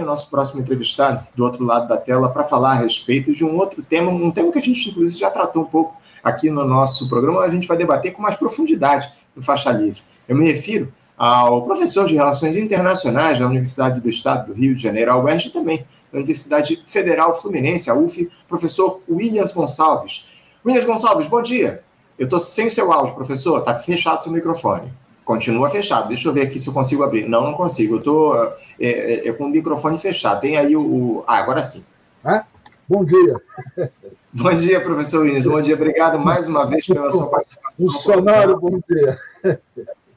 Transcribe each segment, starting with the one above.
o nosso próximo entrevistado do outro lado da tela para falar a respeito de um outro tema, um tema que a gente, inclusive, já tratou um pouco aqui no nosso programa, a gente vai debater com mais profundidade no Faixa Livre. Eu me refiro ao professor de Relações Internacionais da Universidade do Estado do Rio de Janeiro, a UERJ, também da Universidade Federal Fluminense, a UF, professor Williams Gonçalves. Williams Gonçalves, bom dia. Eu estou sem o seu áudio, professor, está fechado seu microfone. Continua fechado. Deixa eu ver aqui se eu consigo abrir. Não, não consigo. Eu estou é, é, é, com o microfone fechado. Tem aí o. o... Ah, agora sim. Ah, bom dia. Bom dia, professor Inês. Bom dia. Obrigado mais uma vez pela sua participação. Funcionário, bom dia.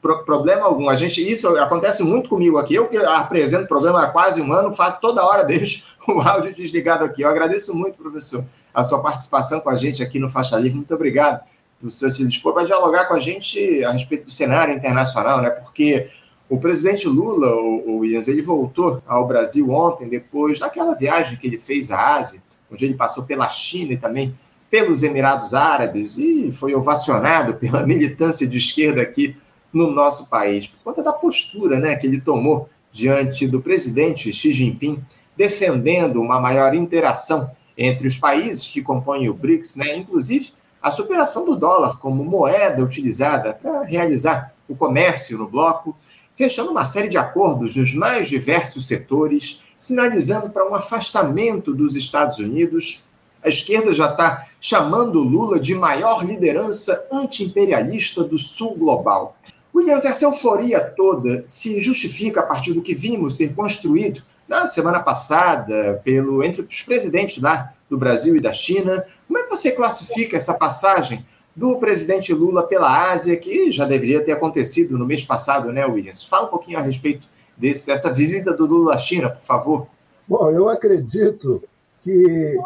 Pro, problema algum. A gente, isso acontece muito comigo aqui. Eu que apresento o programa há quase um ano, faço toda hora deixo o áudio desligado aqui. Eu agradeço muito, professor, a sua participação com a gente aqui no Faixa Livre. Muito obrigado do senhor se dispor para dialogar com a gente a respeito do cenário internacional, né? Porque o presidente Lula, o, o Ians, ele voltou ao Brasil ontem, depois daquela viagem que ele fez à Ásia, onde ele passou pela China e também pelos Emirados Árabes e foi ovacionado pela militância de esquerda aqui no nosso país, por conta da postura né, que ele tomou diante do presidente Xi Jinping, defendendo uma maior interação entre os países que compõem o BRICS, né, inclusive a superação do dólar como moeda utilizada para realizar o comércio no bloco, fechando uma série de acordos nos mais diversos setores, sinalizando para um afastamento dos Estados Unidos. A esquerda já está chamando Lula de maior liderança antiimperialista do sul global. Williams, essa euforia toda se justifica a partir do que vimos ser construído na semana passada pelo entre os presidentes lá do Brasil e da China. Como é que você classifica essa passagem do presidente Lula pela Ásia, que já deveria ter acontecido no mês passado, né, Williams? Fala um pouquinho a respeito desse, dessa visita do Lula à China, por favor. Bom, eu acredito que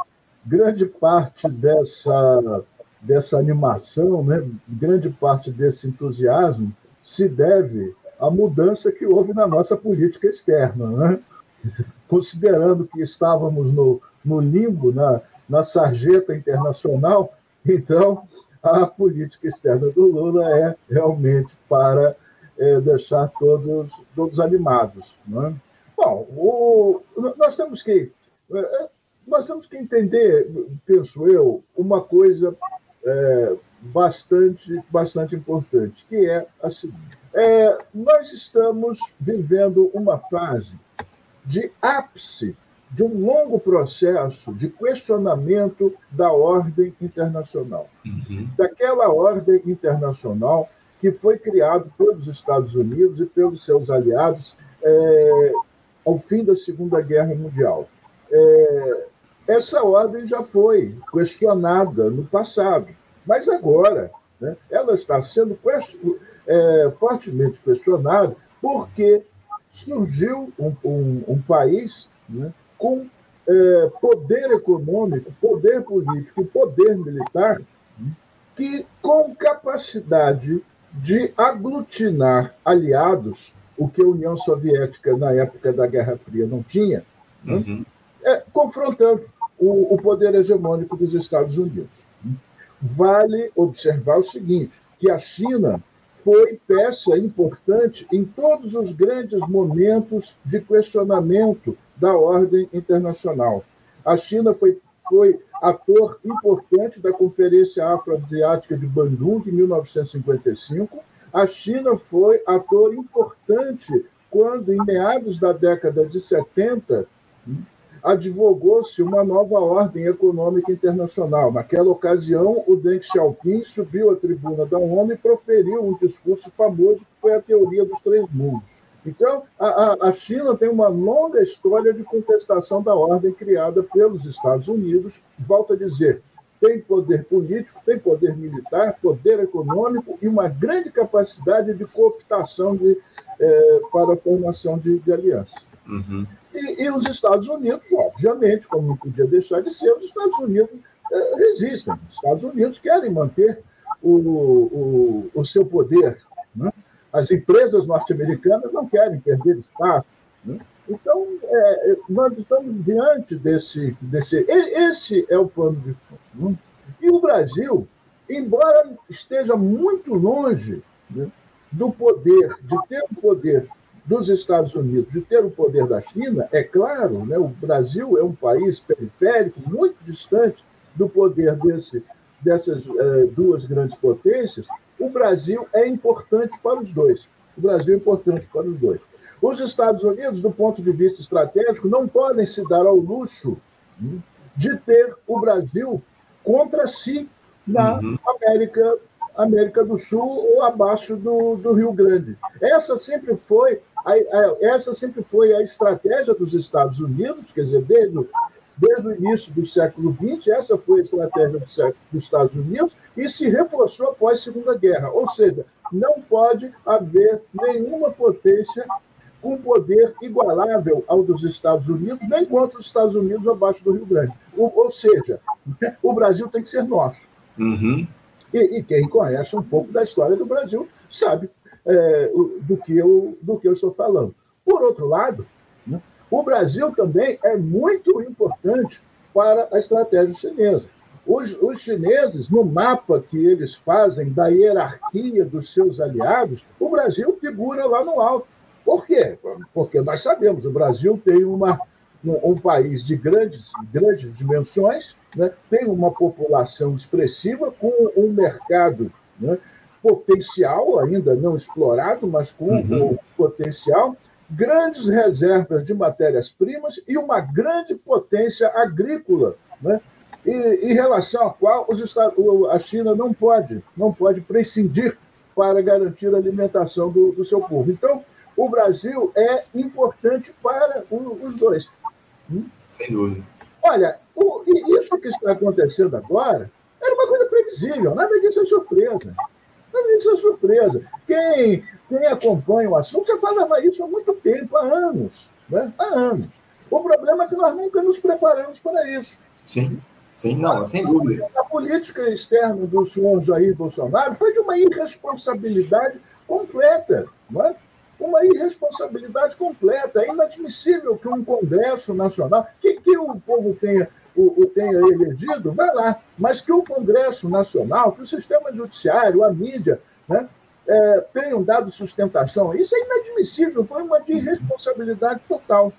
grande parte dessa, dessa animação, né, grande parte desse entusiasmo se deve à mudança que houve na nossa política externa. Né? Considerando que estávamos no, no limbo, na, na sarjeta internacional, então a política externa do Lula é realmente para é, deixar todos, todos animados. Né? Bom, o, nós temos que é, nós temos que entender, penso eu, uma coisa é, bastante, bastante importante, que é a seguinte. É, nós estamos vivendo uma fase de ápice de um longo processo de questionamento da ordem internacional. Uhum. Daquela ordem internacional que foi criada pelos Estados Unidos e pelos seus aliados é, ao fim da Segunda Guerra Mundial. É, essa ordem já foi questionada no passado, mas agora né, ela está sendo é, fortemente questionada porque surgiu um, um, um país né, com é, poder econômico, poder político poder militar, que com capacidade de aglutinar aliados, o que a União Soviética, na época da Guerra Fria, não tinha, né? uhum. é, confrontando o, o poder hegemônico dos Estados Unidos. Vale observar o seguinte, que a China foi peça importante em todos os grandes momentos de questionamento da ordem internacional. A China foi, foi ator importante da Conferência Afroasiática de Bandung, em 1955. A China foi ator importante quando, em meados da década de 70, advogou-se uma nova ordem econômica internacional. Naquela ocasião, o Deng Xiaoping subiu à tribuna da ONU e proferiu um discurso famoso que foi a teoria dos três mundos. Então, a, a, China tem uma longa história de contestação da ordem criada pelos Estados Unidos. Volto a dizer, tem poder político, tem poder militar, poder econômico e uma grande capacidade de cooptação de, é, para a formação de, de alianças. Uhum. E, e, os Estados Unidos, obviamente, como não podia deixar de ser, os Estados Unidos é, resistem. Os Estados Unidos querem manter o, o, o seu poder. Né? As empresas norte-americanas não querem perder espaço. Né? Então, é, nós estamos diante desse, desse. Esse é o plano de fundo. Né? E o Brasil, embora esteja muito longe né, do poder, de ter o poder dos Estados Unidos de ter o poder da China, é claro, né, o Brasil é um país periférico, muito distante do poder desse, dessas eh, duas grandes potências, o Brasil é importante para os dois. O Brasil é importante para os dois. Os Estados Unidos, do ponto de vista estratégico, não podem se dar ao luxo hum, de ter o Brasil contra si na uhum. América, América do Sul ou abaixo do, do Rio Grande. Essa sempre foi a, a, essa sempre foi a estratégia dos Estados Unidos, quer dizer, desde o, desde o início do século XX, essa foi a estratégia do século, dos Estados Unidos e se reforçou após a Segunda Guerra. Ou seja, não pode haver nenhuma potência com poder igualável ao dos Estados Unidos, nem contra os Estados Unidos abaixo do Rio Grande. Ou, ou seja, o Brasil tem que ser nosso. Uhum. E, e, quem conhece um pouco da história do Brasil sabe é, do, que eu, do que eu estou falando. Por outro lado, né, o Brasil também é muito importante para a estratégia chinesa. Os, os, chineses, no mapa que eles fazem da hierarquia dos seus aliados, o Brasil figura lá no alto. Por quê? Porque nós sabemos, o Brasil tem uma, um, um país de grandes, grandes dimensões, né? tem uma população expressiva, com um mercado né? Potencial, ainda não explorado, mas com uhum. um potencial, grandes reservas de matérias-primas e uma grande potência agrícola, né? e, em relação à qual os Estados, a China não pode, não pode prescindir para garantir a alimentação do, do seu povo. Então, o Brasil é importante para os dois. Hum? Sem dúvida. Olha, o, isso que está acontecendo agora era uma coisa previsível, nada disso é surpresa. Surpresa. Quem, quem acompanha o assunto já falava isso há muito tempo, há anos. Né? Há anos. O problema é que nós nunca nos preparamos para isso. Sim. Sim, não, sem dúvida. A política externa do senhor Jair Bolsonaro foi de uma irresponsabilidade completa. Não é? uma irresponsabilidade completa. É inadmissível que um Congresso Nacional, que, que o povo tenha, o, o, tenha elegido, vai lá, mas que o Congresso Nacional, que o sistema judiciário, a mídia, né, é, tenham dado sustentação. Isso é inadmissível, foi uma irresponsabilidade total.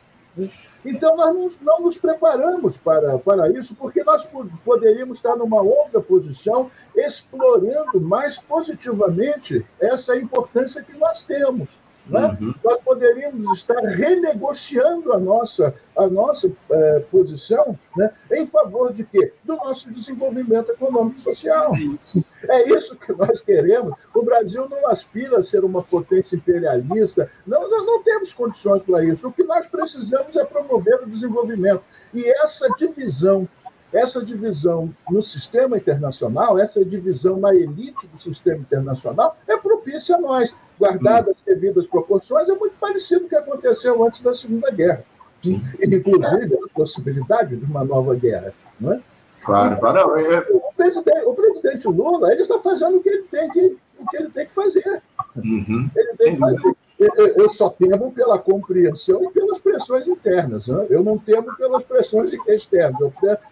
Então, nós não, não, nos preparamos para, para isso, porque nós poderíamos estar numa outra posição, explorando mais positivamente essa importância que nós temos. Né? Uhum. Nós poderíamos estar renegociando a nossa, a nossa é, posição né, em favor de quê? Do nosso desenvolvimento econômico e social. Isso. É isso que nós queremos. O Brasil não aspira a ser uma potência imperialista. Não, nós não temos condições para isso. O que nós precisamos é promover o desenvolvimento. E essa divisão essa divisão no sistema internacional, essa divisão na elite do sistema internacional, é propícia a nós guardadas as devidas proporções, é muito parecido com o que aconteceu antes da Segunda Guerra. Sim. Inclusive, a possibilidade de uma nova guerra. Não é? Claro, claro. É... O, presidente, o presidente Lula ele está fazendo o que ele tem que, o que ele tem que fazer. Uhum. Ele tem que fazer. Eu só temo pela compreensão e pelas pressões internas. Né? Eu não temo pelas pressões externas.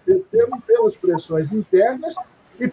Eu temo pelas pressões internas e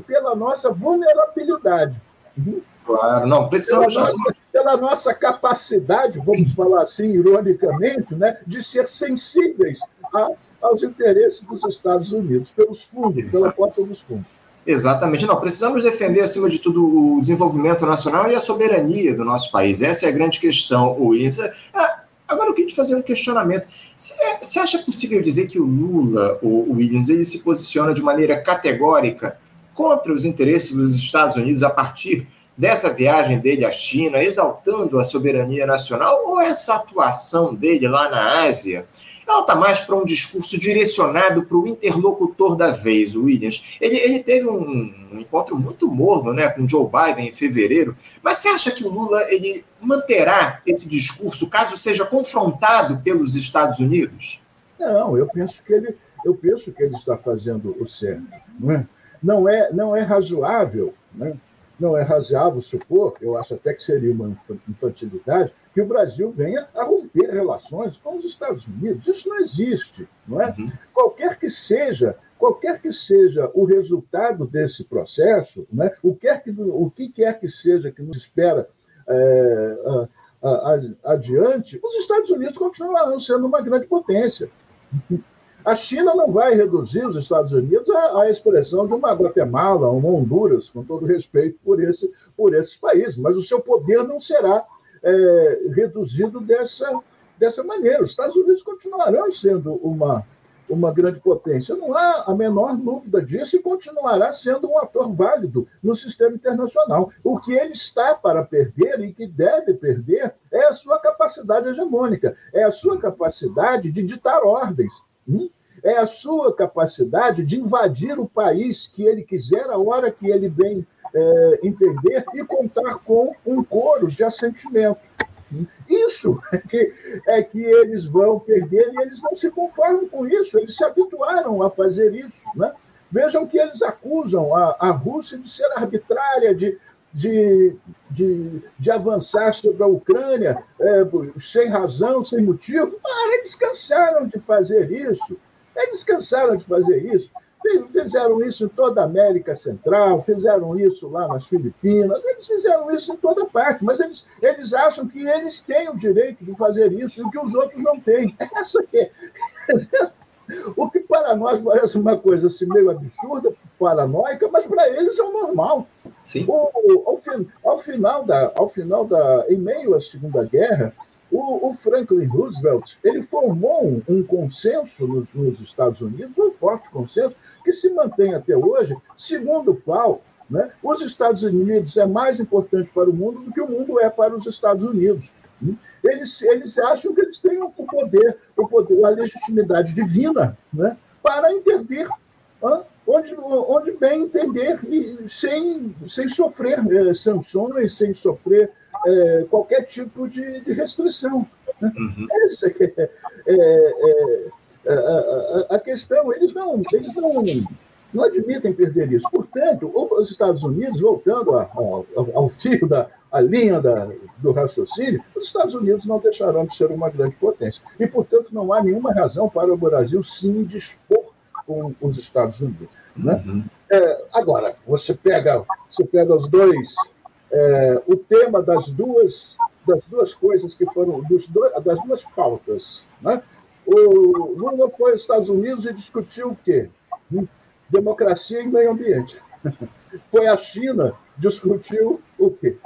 pela nossa vulnerabilidade. Uhum. Claro, não, precisamos. Pela nossa, pela nossa capacidade, vamos falar assim, ironicamente, né, de ser sensíveis a, aos interesses dos Estados Unidos, pelos fundos, Exato. pela porta dos fundos. Exatamente. Não, precisamos defender, acima de tudo, o desenvolvimento nacional e a soberania do nosso país. Essa é a grande questão, Luiz. Ah, agora eu queria te fazer um questionamento. Você acha possível dizer que o Lula, o Williams, ele se posiciona de maneira categórica contra os interesses dos Estados Unidos a partir dessa viagem dele à China, exaltando a soberania nacional, ou essa atuação dele lá na Ásia, ela está mais para um discurso direcionado para o interlocutor da vez, o Williams. Ele, ele teve um, um, encontro muito morno né, com Joe Biden em fevereiro, mas você acha que o Lula ele manterá esse discurso caso seja confrontado pelos Estados Unidos? Não, eu penso que ele, eu penso que ele está fazendo o certo. Não é, não é, é razoável né, não é razoável supor, eu acho até que seria uma infantilidade, que o Brasil venha a romper relações com os Estados Unidos. Isso não existe, não é? Uhum. Qualquer que seja, qualquer que seja o resultado desse processo, né, o, que que, o que quer que seja que nos espera é, adiante, os Estados Unidos continuarão sendo uma grande potência. A China não vai reduzir os Estados Unidos à, à expressão de uma Guatemala, uma Honduras, com todo respeito por, esse, por esses países, mas o seu poder não será é, reduzido dessa, dessa maneira. Os Estados Unidos continuarão sendo uma, uma grande potência. Não há a menor dúvida disso e continuará sendo um ator válido no sistema internacional. O que ele está para perder e que deve perder é a sua capacidade hegemônica, é a sua capacidade de ditar ordens. Hum? É a sua capacidade de invadir o país que ele quiser, a hora que ele bem é, entender, e contar com um coro de assentimento. Isso é que, é que eles vão perder e eles não se conformam com isso, eles se habituaram a fazer isso. Né? Vejam que eles acusam a, a Rússia de ser arbitrária, de, de, de, de avançar sobre a Ucrânia é, sem razão, sem motivo. Eles cansaram de fazer isso. Eles cansaram de fazer isso. Fizeram isso em toda a América Central, fizeram isso lá nas Filipinas, eles fizeram isso em toda parte, mas eles, eles acham que eles têm o direito de fazer isso e que os outros não têm. Essa é. O que para nós parece uma coisa assim, meio absurda, paranoica, mas para eles é o normal. Sim. O, ao, ao, final da, ao final da, em meio à Segunda Guerra, o, o Franklin Roosevelt ele formou um, um consenso nos, nos, Estados Unidos, um forte consenso, que se mantém até hoje, segundo o qual né, os Estados Unidos é mais importante para o mundo do que o mundo é para os Estados Unidos. Eles, eles acham que eles têm o poder, o poder, a legitimidade divina né, para intervir onde, onde bem entender e sem, sem sofrer é, sanções, sem sofrer é, qualquer tipo de, de restrição. Né? Uhum. Essa é, é, é, é a, a, questão. Eles não, eles não, não admitem perder isso. Portanto, os Estados Unidos, voltando a, a, ao fio da a linha da, do raciocínio, os Estados Unidos não deixarão de ser uma grande potência. E, portanto, não há nenhuma razão para o Brasil se indispor com os Estados Unidos. Né? Uhum. É, agora, você pega, você pega os dois é, o tema das duas, das duas coisas que foram, dos dois, das duas pautas. Né? O Lula foi aos Estados Unidos e discutiu o quê? Democracia e meio ambiente. Foi a China, discutiu o quê?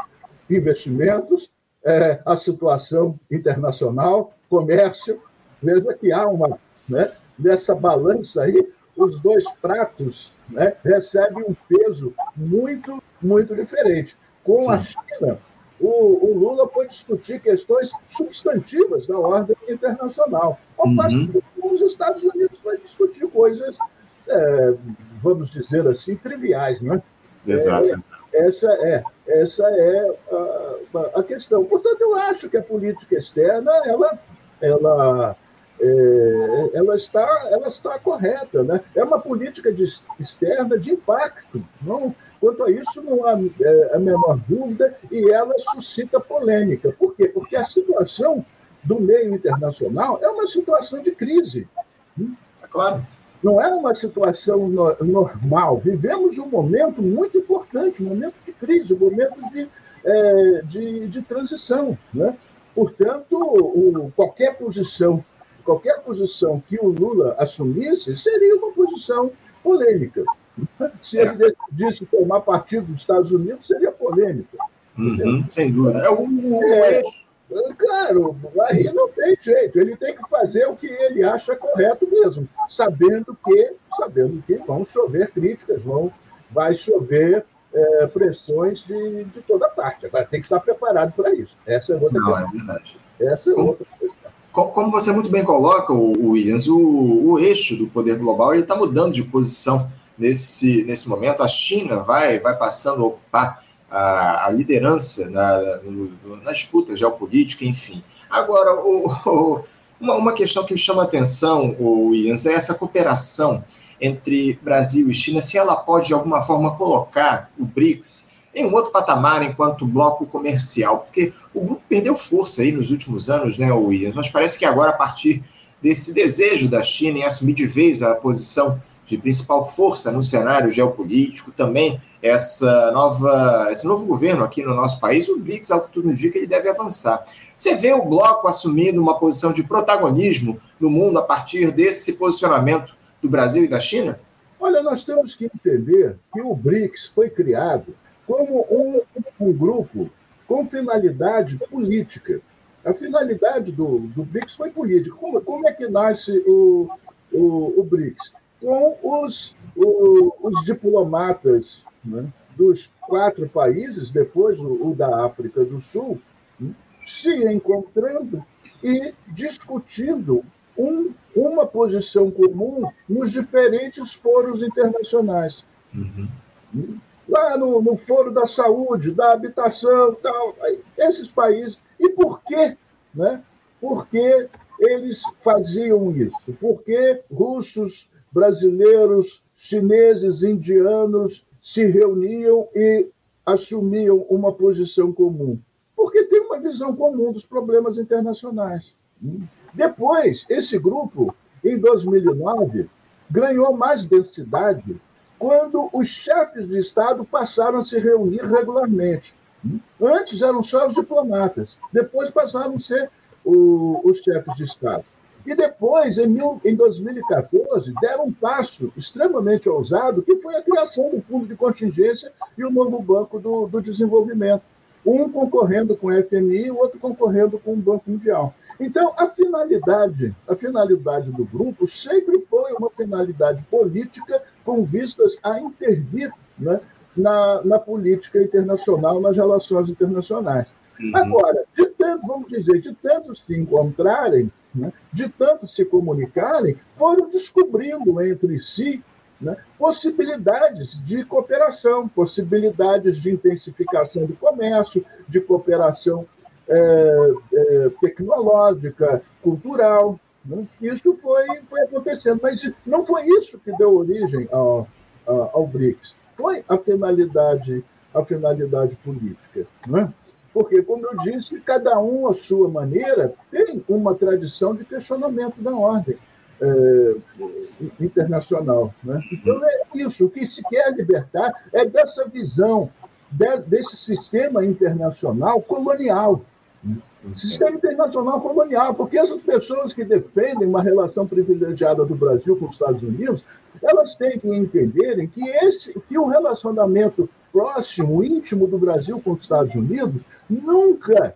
Investimentos, é, a situação internacional, comércio. Veja que há uma, né, nessa balança aí, os dois pratos né, recebem um peso muito, muito diferente. Com Sim. a China, o, o, Lula foi discutir questões substantivas da ordem internacional, ao uhum. passo que os Estados Unidos foi discutir coisas, é, vamos dizer assim, triviais, né? Exato. É, essa é, essa é a, a, questão. Portanto, eu acho que a política externa, ela, ela, é, ela, está, ela está correta. Né? É uma política de, externa de impacto, não Quanto a isso, não há é, a menor dúvida e ela suscita polêmica. Por quê? Porque a situação do meio internacional é uma situação de crise. É claro. Não é uma situação no, normal. Vivemos um momento muito importante, um momento de crise, um momento de, é, de, de, transição. Né? Portanto, o, qualquer posição qualquer posição que o Lula assumisse seria uma posição polêmica. Se ele decidisse formar partido dos Estados Unidos, seria polêmico. Uhum, sem dúvida. É o, é, Claro, aí não tem jeito. Ele tem que fazer o que ele acha correto mesmo, sabendo que, sabendo que vão chover críticas, vão, vai chover é, pressões de, de toda parte. Agora tem que estar preparado para isso. Essa é outra Não, questão. é verdade. Essa é como, outra questão. Como você muito bem coloca, o Williams, o, o eixo do poder global está mudando de posição nesse, nesse momento. A China vai, vai passando a ocupar a, a liderança na, na disputa geopolítica, enfim. Agora, o, o, uma, uma questão que me chama a atenção, o Ians, é essa cooperação entre Brasil e China, se ela pode, de alguma forma, colocar o BRICS em um outro patamar enquanto bloco comercial, porque o grupo perdeu força aí nos últimos anos, né, Williams? Mas parece que agora, a partir desse desejo da China em assumir de vez a posição de principal força no cenário geopolítico, também essa nova, esse novo governo aqui no nosso país, o BRICS, ao que tudo indica, ele deve avançar. Você vê o bloco assumindo uma posição de protagonismo no mundo a partir desse posicionamento do Brasil e da China? Olha, nós temos que entender que o BRICS foi criado como um, um grupo com finalidade política. A finalidade do, do BRICS foi política. Como, como é que nasce o, o, o BRICS? Com os, o, os diplomatas né, dos quatro países, depois o, o da África do Sul, né, se encontrando e discutindo um, uma posição comum nos diferentes foros internacionais. Uhum. Lá no, no, Foro da Saúde, da Habitação, tal, esses países. E por quê? Né? Por que eles faziam isso? Porque russos, brasileiros, chineses, indianos se reuniam e assumiam uma posição comum? Porque tem uma visão comum dos problemas internacionais. Depois, esse grupo, em 2009, ganhou mais densidade quando os chefes de Estado passaram a se reunir regularmente. Antes eram só os diplomatas, depois passaram a ser o, os chefes de Estado. E depois, em, mil, em 2014, deram um passo extremamente ousado, que foi a criação do Fundo de Contingência e o novo Banco do, do Desenvolvimento. Um concorrendo com o FMI o outro concorrendo com o Banco Mundial. Então, a finalidade, a finalidade do grupo sempre foi uma finalidade política com vistas a intervir né, na, na política internacional, nas relações internacionais. Uhum. Agora, de tanto, vamos dizer, de tanto se encontrarem, né, de tanto se comunicarem, foram descobrindo entre si né, possibilidades de cooperação, possibilidades de intensificação do comércio, de cooperação é, é, tecnológica, cultural. Né? Isso foi, foi acontecendo, mas não foi isso que deu origem ao, ao BRICS. Foi a finalidade, a finalidade política. Né? Porque, como eu disse, cada um, à sua maneira, tem uma tradição de questionamento da ordem é, internacional. Né? Então, é isso. O que se quer libertar é dessa visão, de, desse sistema internacional colonial. Sistema internacional colonial, porque essas pessoas que defendem uma relação privilegiada do Brasil com os Estados Unidos, elas têm que entenderem que, esse, que o relacionamento próximo, íntimo do Brasil com os Estados Unidos, nunca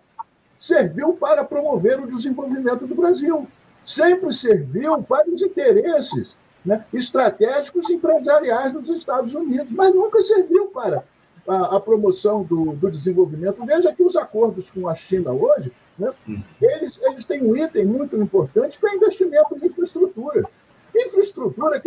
serviu para promover o desenvolvimento do Brasil. Sempre serviu para os interesses né, estratégicos e empresariais dos Estados Unidos, mas nunca serviu para a, a promoção do, do, desenvolvimento. Veja que os acordos com a China hoje, né, hum. eles, eles têm um item muito importante que é investimento em infraestrutura. Infraestrutura,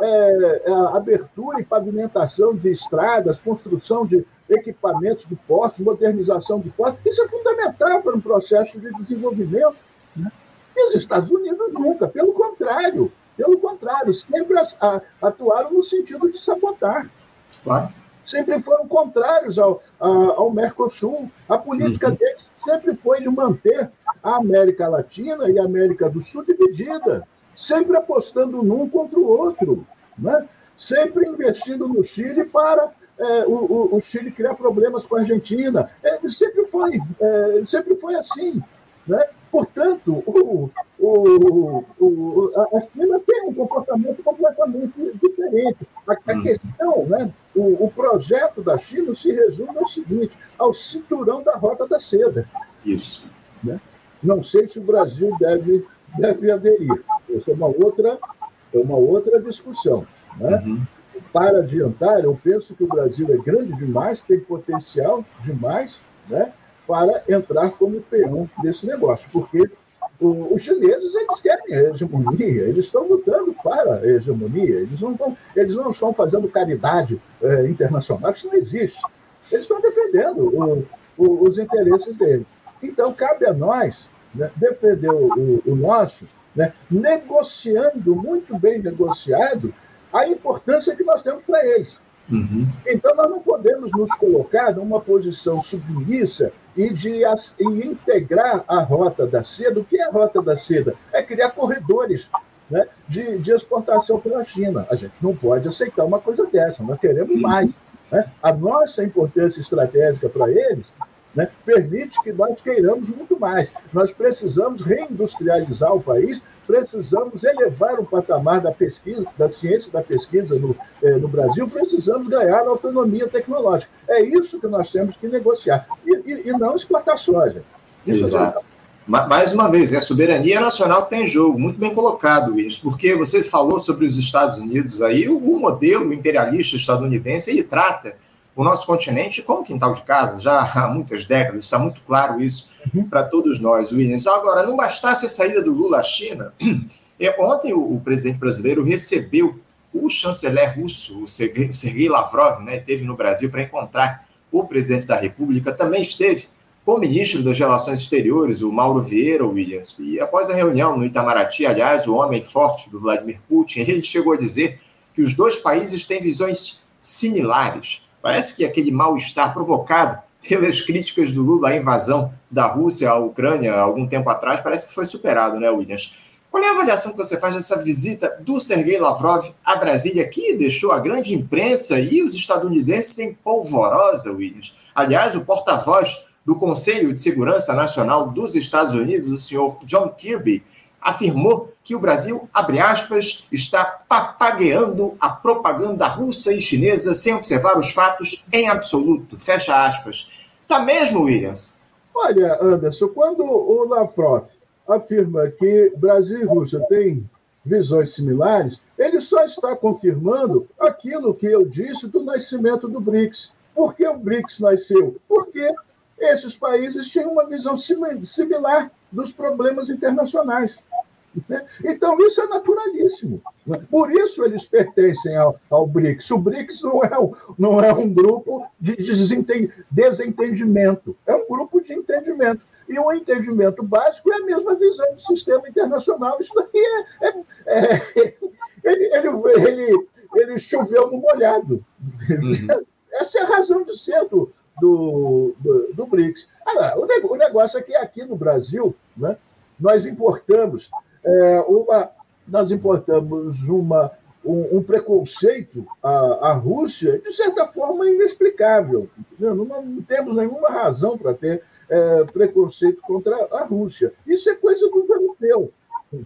é, é, abertura e pavimentação de estradas, construção de equipamentos de portos, modernização de portos, isso é fundamental para um processo de desenvolvimento. Né? E os Estados Unidos nunca, pelo contrário, pelo contrário, sempre atuaram no sentido de sabotar. Claro sempre foram contrários ao, ao Mercosul. A política uhum. deles sempre foi de manter a América Latina e a América do Sul dividida, sempre apostando num contra o outro, né? sempre investindo no Chile para é, o, o, Chile criar problemas com a Argentina. É, sempre, foi, é, sempre foi assim. Né? Portanto, o, o, o, a China tem um comportamento completamente diferente. A, a hum. questão, né, o, o, projeto da China se resume ao seguinte: ao cinturão da Rota da Seda. Isso. Né? Não sei se o Brasil deve, deve aderir. Essa é uma outra, é uma outra discussão. Né? Uhum. Para adiantar, eu penso que o Brasil é grande demais, tem potencial demais, né? para entrar como peão desse negócio, porque os chineses eles querem a hegemonia, eles estão lutando para a hegemonia, eles não estão, eles não estão fazendo caridade é, internacional, isso não existe. Eles estão defendendo o, o, os interesses deles. Então, cabe a nós né, defender o, o nosso, né, negociando, muito bem negociado, a importância que nós temos para eles. Uhum. Então, nós não podemos nos colocar numa posição submissa e de e integrar a Rota da Seda. O que é a Rota da Seda? É criar corredores né, de, de exportação para a China. A gente não pode aceitar uma coisa dessa, nós queremos mais. Né? A nossa importância estratégica para eles né, permite que nós queiramos muito mais. Nós precisamos reindustrializar o país, precisamos elevar o patamar da pesquisa, da ciência da pesquisa no, eh, no Brasil, precisamos ganhar autonomia tecnológica. É isso que nós temos que negociar, e, e, e não exportar soja. Exato. Mais uma vez, é a soberania nacional tem em jogo, muito bem colocado isso, porque você falou sobre os Estados Unidos aí, o modelo imperialista estadunidense, ele trata o nosso continente como quintal de casa, já há muitas décadas, está muito claro isso uhum. para todos nós, Williams. Agora, não bastasse a saída do Lula à China, é, ontem o, o presidente brasileiro recebeu o chanceler russo, o Sergei Lavrov, né, esteve no Brasil para encontrar o presidente da República, também esteve com o ministro das Relações Exteriores, o Mauro Vieira Williams, e após a reunião no Itamaraty, aliás, o homem forte do Vladimir Putin, ele chegou a dizer que os dois países têm visões similares. Parece que aquele mal-estar provocado pelas críticas do Lula à invasão da Rússia à Ucrânia algum tempo atrás, parece que foi superado, né, Williams? Qual é a avaliação que você faz dessa visita do Sergei Lavrov a Brasília, que deixou a grande imprensa e os estadunidenses em polvorosa, Williams? Aliás, o porta-voz do Conselho de Segurança Nacional dos Estados Unidos, o senhor John Kirby, afirmou que o Brasil, abre aspas, está papagueando a propaganda russa e chinesa sem observar os fatos em absoluto, fecha aspas. Tá mesmo, Williams? Olha, Anderson, quando o Lavrov afirma que Brasil e Rússia têm visões similares, ele só está confirmando aquilo que eu disse do nascimento do BRICS. Por que o BRICS nasceu? Porque esses países tinham uma visão similar dos problemas internacionais. Né? Então, isso é naturalíssimo. Né? Por isso eles pertencem ao, ao BRICS. O BRICS não é um, não é um grupo de desentendimento, é um grupo de entendimento. E o entendimento básico é a mesma visão do sistema internacional. Isso daqui é. é, é ele, ele, ele, ele, choveu no molhado. Uhum. Essa é a razão de ser do, do, do, do BRICS. Agora, o, negócio é que aqui no Brasil, né, nós importamos é, uma, nós importamos uma, um, um preconceito à, à, Rússia, de certa forma, inexplicável. Não, não temos nenhuma razão para ter é, preconceito contra a Rússia. Isso é coisa dos europeus.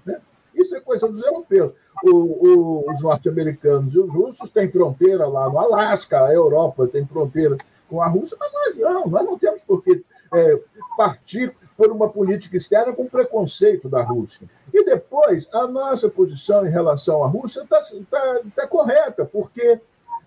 Né? Isso é coisa dos europeus. O, o, os norte-americanos e os russos têm fronteira lá no Alasca, a Europa tem fronteira com a Rússia, mas nós não, nós não temos por que é, partir por uma política externa com preconceito da Rússia. E depois, a nossa posição em relação à Rússia está tá, tá correta, porque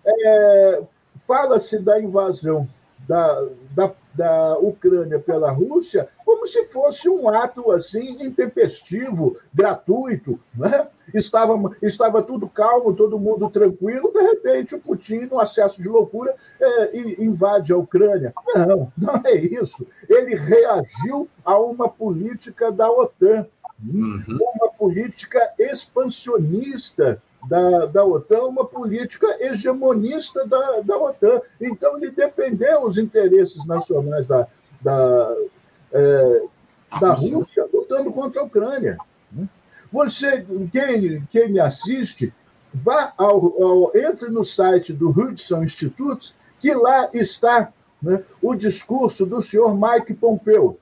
é, fala-se da invasão da, da, da Ucrânia pela Rússia como se fosse um ato assim intempestivo, gratuito. Né? Estava, estava tudo calmo, todo mundo tranquilo, de repente o Putin, no acesso de loucura, é, invade a Ucrânia. Não, não é isso. Ele reagiu a uma política da OTAN, uhum. uma política expansionista da, da OTAN, uma política hegemonista da, da OTAN. Então, ele defendeu os interesses nacionais da, da, é, da Rússia lutando contra a Ucrânia. Você, quem, quem me assiste, vá ao, ao, entre no site do Hudson Institute, que lá está né, o discurso do senhor Mike Pompeo.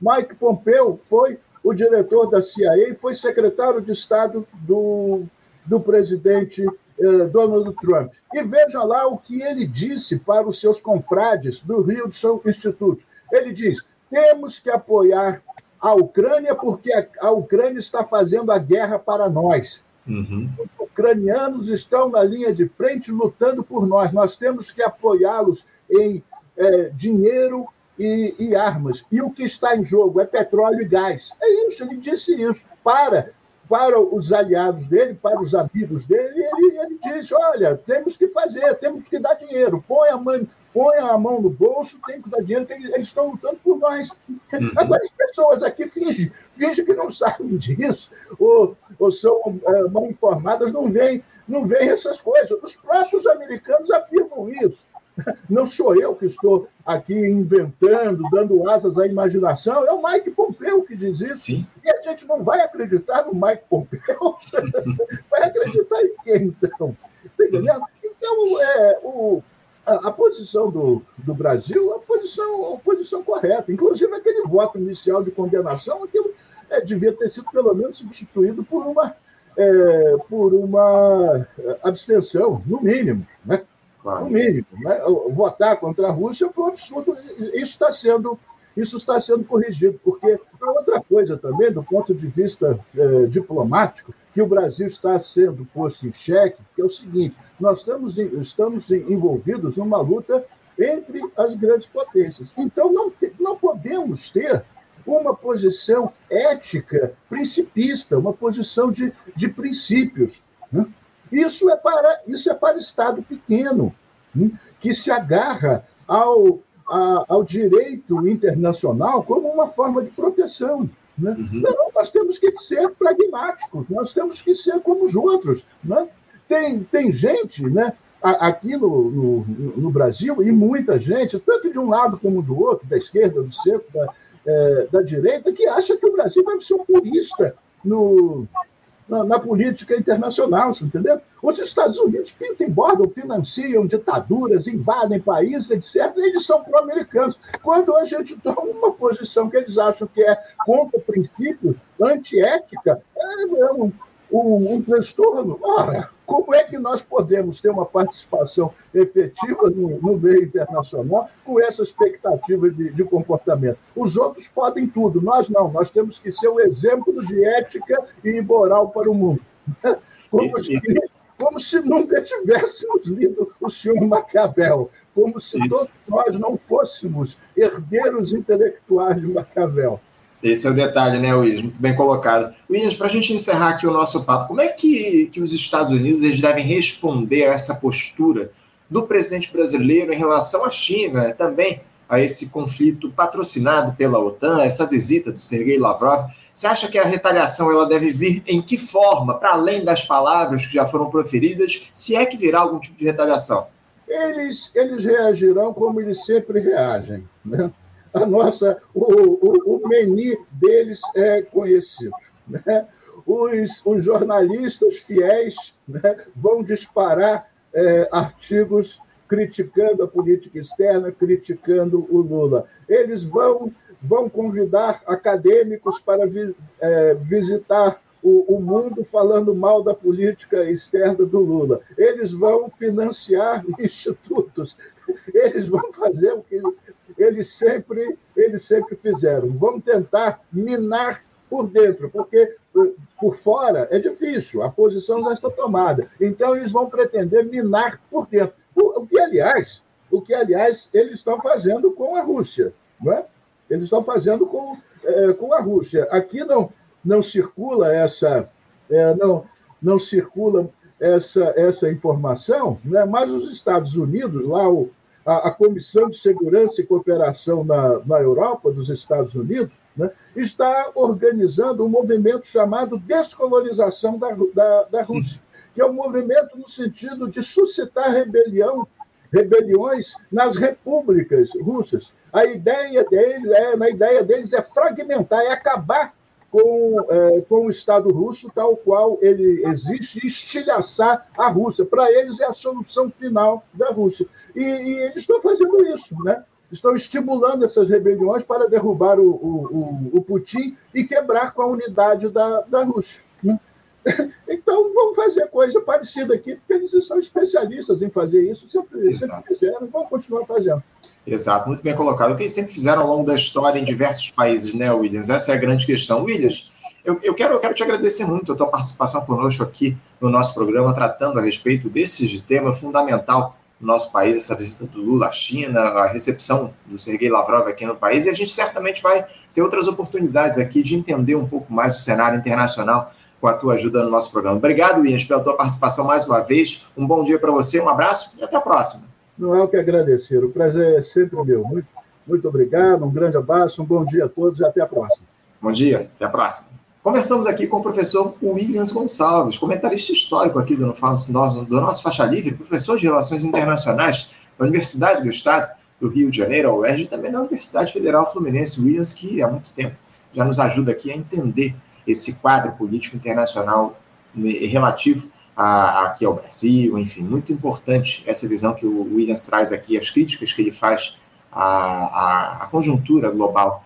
Mike Pompeo foi o diretor da CIA e foi secretário de Estado do, do presidente eh, Donald Trump. E veja lá o que ele disse para os seus confrades do Hudson Institute. Ele diz: temos que apoiar a Ucrânia porque a, a Ucrânia está fazendo a guerra para nós. Uhum. Os ucranianos estão na linha de frente lutando por nós. Nós temos que apoiá-los em é, dinheiro e, e, armas. E o que está em jogo é petróleo e gás. É isso, ele disse isso. Para, para os aliados dele, para os amigos dele, ele, ele disse: olha, temos que fazer, temos que dar dinheiro. Põe a mão, põe a mão no bolso, tem que dar dinheiro, tem, eles estão lutando por nós. Uhum. Agora, as pessoas aqui fingem, fingem que não sabem disso, ou, ou são é, mal informadas, não veem, não veem essas coisas. Os próprios americanos afirmam isso. Não sou eu que estou aqui inventando, dando asas à imaginação, é o Mike Pompeu que diz isso. Sim. E a gente não vai acreditar no Mike Pompeu. vai acreditar em quem, então? Tá entendendo? Então, é, o, a, a, a, posição do, do Brasil é a posição, a posição correta. Inclusive, aquele voto inicial de condenação, aquilo é, devia ter sido, pelo menos, substituído por uma, é, por uma abstenção, no mínimo. Né? Claro. No mínimo. Né? Votar contra a Rússia foi um absurdo. Isso está sendo isso está sendo corrigido, porque outra coisa também, do ponto de vista eh, diplomático, que o Brasil está sendo posto em xeque, que é o seguinte: nós estamos, estamos envolvidos numa luta entre as grandes potências. Então, não, não podemos ter uma posição ética principista, uma posição de, de princípios. Né? Isso, é para, isso é para Estado pequeno, né? que se agarra ao a, ao direito internacional como uma forma de proteção. Né? Uhum. Não, nós temos que ser pragmáticos, nós temos que ser como os outros. Né? Tem, tem gente né, aqui no, no, no, Brasil, e muita gente, tanto de um lado como do outro, da esquerda, do centro, da, é, da direita, que acha que o Brasil deve ser um purista no, na, na, política internacional, você entendeu? Os Estados Unidos pintam e bordam, financiam ditaduras, invadem países, etc. Eles são pró-americanos. Quando a gente toma uma posição que eles acham que é contra princípios, antiética, é um, um, um transtorno. Ora, como é que nós podemos ter uma participação efetiva no, no meio internacional com essa expectativa de, de, comportamento? Os outros podem tudo, nós não. Nós temos que ser o exemplo de ética e moral para o mundo. Como se, como se nunca tivéssemos lido o senhor Maquiavel, como se todos nós não fôssemos herdeiros intelectuais de Maquiavel. Esse é o detalhe, né, Williams? Muito bem colocado. Williams, para a gente encerrar aqui o nosso papo, como é que, que os Estados Unidos eles devem responder a essa postura do presidente brasileiro em relação à China, também a esse conflito patrocinado pela OTAN, essa visita do Sergei Lavrov? Você acha que a retaliação ela deve vir em que forma, para além das palavras que já foram proferidas, se é que virá algum tipo de retaliação? Eles, eles reagirão como eles sempre reagem, né? A nossa, o, o, o menu deles é conhecido. Né? Os, os jornalistas fiéis né, vão disparar é, artigos criticando a política externa, criticando o Lula. Eles vão, vão convidar acadêmicos para vi, é, visitar o, o, mundo falando mal da política externa do Lula. Eles vão financiar institutos, eles vão fazer o que eles sempre, eles sempre fizeram. Vamos tentar minar por dentro, porque eh, por fora é difícil, a posição já está tomada. Então eles vão pretender minar por dentro. O que, aliás, o que, aliás, eles estão fazendo com a Rússia. Não é? Eles estão fazendo com, é, com a Rússia. Aqui não, não circula essa. É, não, não circula essa, essa informação, né? mas os Estados Unidos, lá o, a, a Comissão de Segurança e Cooperação na, na Europa, dos Estados Unidos, né, está organizando um movimento chamado Descolonização da, da, da Rússia, que é um movimento no sentido de suscitar rebelião, rebeliões nas repúblicas russas. A ideia deles é, na ideia deles é fragmentar, é acabar com, é, com o Estado russo tal qual ele existe e estilhaçar a Rússia. Para eles é a solução final da Rússia. E, e, eles estão fazendo isso, né? Estão estimulando essas rebeliões para derrubar o, o, o, Putin e quebrar com a unidade da, da Rússia. Né? Então, vamos fazer coisa parecida aqui, porque eles são especialistas em fazer isso, sempre, sempre fizeram, vão continuar fazendo. Exato, muito bem colocado. O que eles sempre fizeram ao longo da história em diversos países, né, Williams? Essa é a grande questão. Williams, eu, eu, quero, eu quero te agradecer muito a tua participação conosco aqui no nosso programa, tratando a respeito desse tema fundamental no nosso país, essa visita do Lula à China, a recepção do Sergei Lavrov aqui no país, e a gente certamente vai ter outras oportunidades aqui de entender um pouco mais o cenário internacional com a tua ajuda no nosso programa. Obrigado, Williams, pela tua participação mais uma vez. Um bom dia para você, um abraço e até a próxima. Não é o que agradecer, o prazer é sempre meu. Muito, muito obrigado, um grande abraço, um bom dia a todos e até a próxima. Bom dia, até a próxima. Conversamos aqui com o professor Williams Gonçalves, comentarista histórico aqui do nosso, do nosso Faixa Livre, professor de Relações Internacionais da Universidade do Estado do Rio de Janeiro, a UERJ, e também da Universidade Federal Fluminense, Williams, que há muito tempo já nos ajuda aqui a entender esse quadro político internacional relativo a, aqui ao Brasil, enfim, muito importante essa visão que o Williams traz aqui, as críticas que ele faz à, à, à conjuntura global.